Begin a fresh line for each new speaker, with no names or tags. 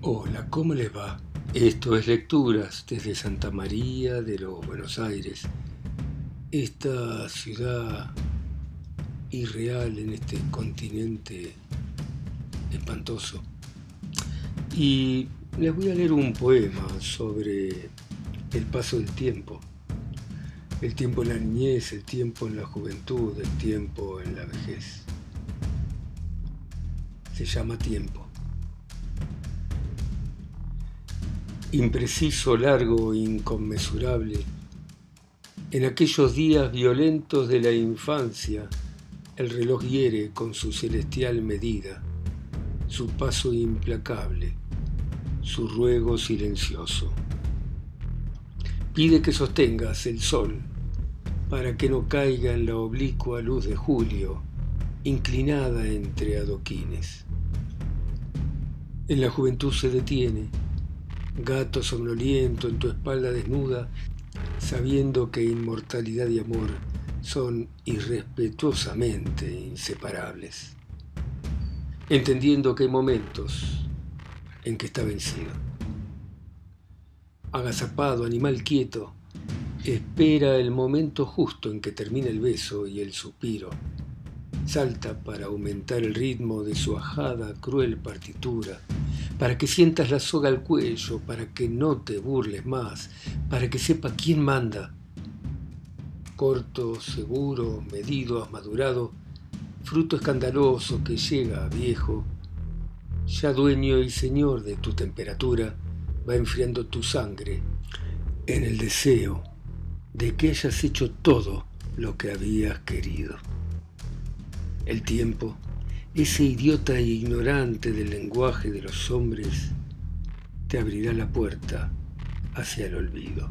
Hola, ¿cómo les va? Esto es Lecturas desde Santa María de los Buenos Aires, esta ciudad irreal en este continente espantoso. Y les voy a leer un poema sobre el paso del tiempo. El tiempo en la niñez, el tiempo en la juventud, el tiempo en la vejez. Se llama tiempo. Impreciso, largo, inconmensurable. En aquellos días violentos de la infancia, el reloj hiere con su celestial medida, su paso implacable, su ruego silencioso. Pide que sostengas el sol para que no caiga en la oblicua luz de julio, inclinada entre adoquines. En la juventud se detiene, gato somnoliento en tu espalda desnuda, sabiendo que inmortalidad y amor son irrespetuosamente inseparables, entendiendo que hay momentos en que está vencido. Agazapado, animal quieto, espera el momento justo en que termina el beso y el suspiro. Salta para aumentar el ritmo de su ajada, cruel partitura para que sientas la soga al cuello, para que no te burles más, para que sepa quién manda. Corto, seguro, medido, madurado, fruto escandaloso que llega viejo, ya dueño y señor de tu temperatura, va enfriando tu sangre en el deseo de que hayas hecho todo lo que habías querido. El tiempo ese idiota e ignorante del lenguaje de los hombres te abrirá la puerta hacia el olvido.